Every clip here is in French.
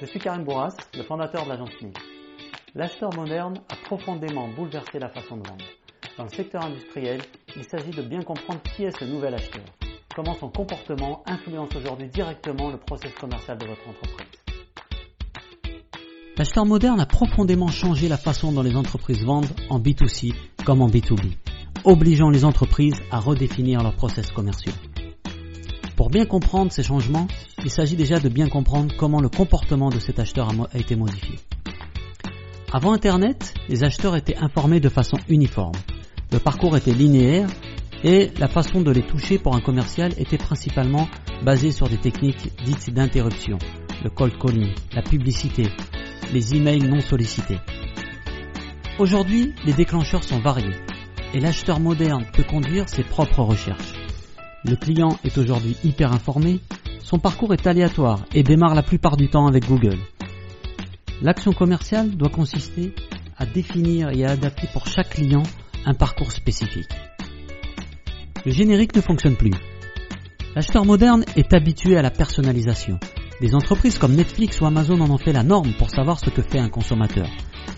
Je suis Karim Bourras, le fondateur de l'agence NIL. L'acheteur moderne a profondément bouleversé la façon de vendre. Dans le secteur industriel, il s'agit de bien comprendre qui est ce nouvel acheteur, comment son comportement influence aujourd'hui directement le process commercial de votre entreprise. L'acheteur moderne a profondément changé la façon dont les entreprises vendent en B2C comme en B2B, obligeant les entreprises à redéfinir leurs process commerciaux. Bien comprendre ces changements, il s'agit déjà de bien comprendre comment le comportement de cet acheteur a été modifié. Avant Internet, les acheteurs étaient informés de façon uniforme. Le parcours était linéaire et la façon de les toucher pour un commercial était principalement basée sur des techniques dites d'interruption, le cold calling, la publicité, les emails non sollicités. Aujourd'hui, les déclencheurs sont variés et l'acheteur moderne peut conduire ses propres recherches. Le client est aujourd'hui hyper informé, son parcours est aléatoire et démarre la plupart du temps avec Google. L'action commerciale doit consister à définir et à adapter pour chaque client un parcours spécifique. Le générique ne fonctionne plus. L'acheteur moderne est habitué à la personnalisation. Des entreprises comme Netflix ou Amazon en ont fait la norme pour savoir ce que fait un consommateur.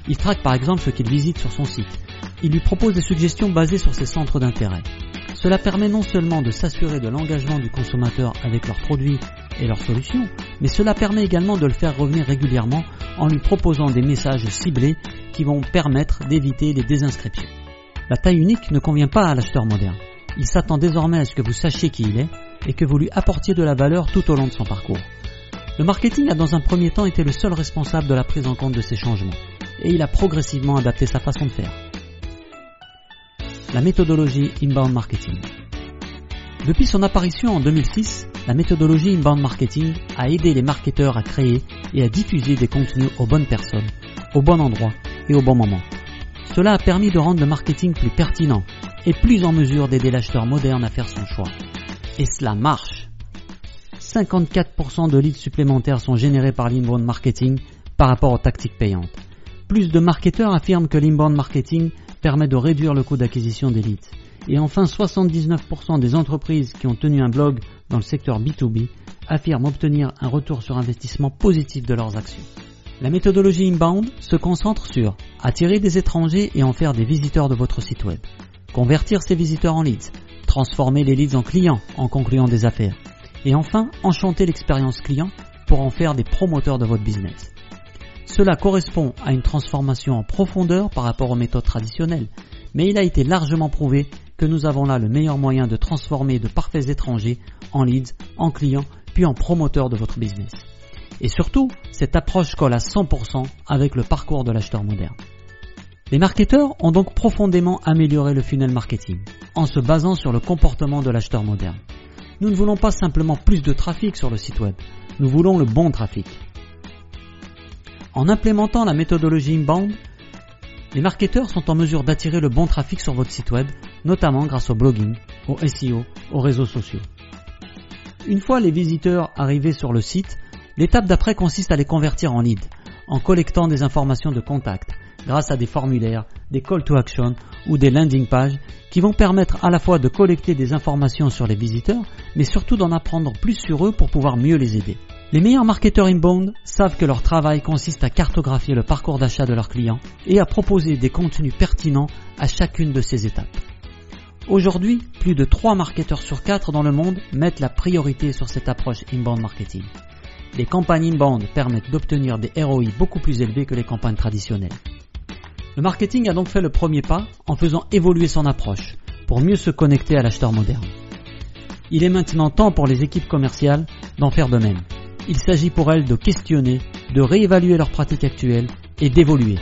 Il traque par exemple ce qu'il visite sur son site. Il lui propose des suggestions basées sur ses centres d'intérêt. Cela permet non seulement de s'assurer de l'engagement du consommateur avec leurs produits et leurs solutions, mais cela permet également de le faire revenir régulièrement en lui proposant des messages ciblés qui vont permettre d'éviter les désinscriptions. La taille unique ne convient pas à l'acheteur moderne. Il s'attend désormais à ce que vous sachiez qui il est et que vous lui apportiez de la valeur tout au long de son parcours. Le marketing a dans un premier temps été le seul responsable de la prise en compte de ces changements et il a progressivement adapté sa façon de faire la méthodologie inbound marketing. Depuis son apparition en 2006, la méthodologie inbound marketing a aidé les marketeurs à créer et à diffuser des contenus aux bonnes personnes, au bon endroit et au bon moment. Cela a permis de rendre le marketing plus pertinent et plus en mesure d'aider l'acheteur moderne à faire son choix. Et cela marche. 54% de leads supplémentaires sont générés par l'inbound marketing par rapport aux tactiques payantes. Plus de marketeurs affirment que l'inbound marketing permet de réduire le coût d'acquisition des. Et enfin, 79% des entreprises qui ont tenu un blog dans le secteur B2B affirment obtenir un retour sur investissement positif de leurs actions. La méthodologie inbound se concentre sur attirer des étrangers et en faire des visiteurs de votre site web, convertir ces visiteurs en leads, transformer les leads en clients en concluant des affaires, et enfin enchanter l'expérience client pour en faire des promoteurs de votre business. Cela correspond à une transformation en profondeur par rapport aux méthodes traditionnelles, mais il a été largement prouvé que nous avons là le meilleur moyen de transformer de parfaits étrangers en leads, en clients, puis en promoteurs de votre business. Et surtout, cette approche colle à 100% avec le parcours de l'acheteur moderne. Les marketeurs ont donc profondément amélioré le funnel marketing en se basant sur le comportement de l'acheteur moderne. Nous ne voulons pas simplement plus de trafic sur le site web, nous voulons le bon trafic. En implémentant la méthodologie inbound, les marketeurs sont en mesure d'attirer le bon trafic sur votre site web, notamment grâce au blogging, au SEO, aux réseaux sociaux. Une fois les visiteurs arrivés sur le site, l'étape d'après consiste à les convertir en leads, en collectant des informations de contact, grâce à des formulaires, des call to action ou des landing pages qui vont permettre à la fois de collecter des informations sur les visiteurs, mais surtout d'en apprendre plus sur eux pour pouvoir mieux les aider. Les meilleurs marketeurs inbound savent que leur travail consiste à cartographier le parcours d'achat de leurs clients et à proposer des contenus pertinents à chacune de ces étapes. Aujourd'hui, plus de 3 marketeurs sur 4 dans le monde mettent la priorité sur cette approche inbound marketing. Les campagnes inbound permettent d'obtenir des ROI beaucoup plus élevés que les campagnes traditionnelles. Le marketing a donc fait le premier pas en faisant évoluer son approche pour mieux se connecter à l'acheteur moderne. Il est maintenant temps pour les équipes commerciales d'en faire de même il s'agit pour elles de questionner, de réévaluer leurs pratiques actuelles et d'évoluer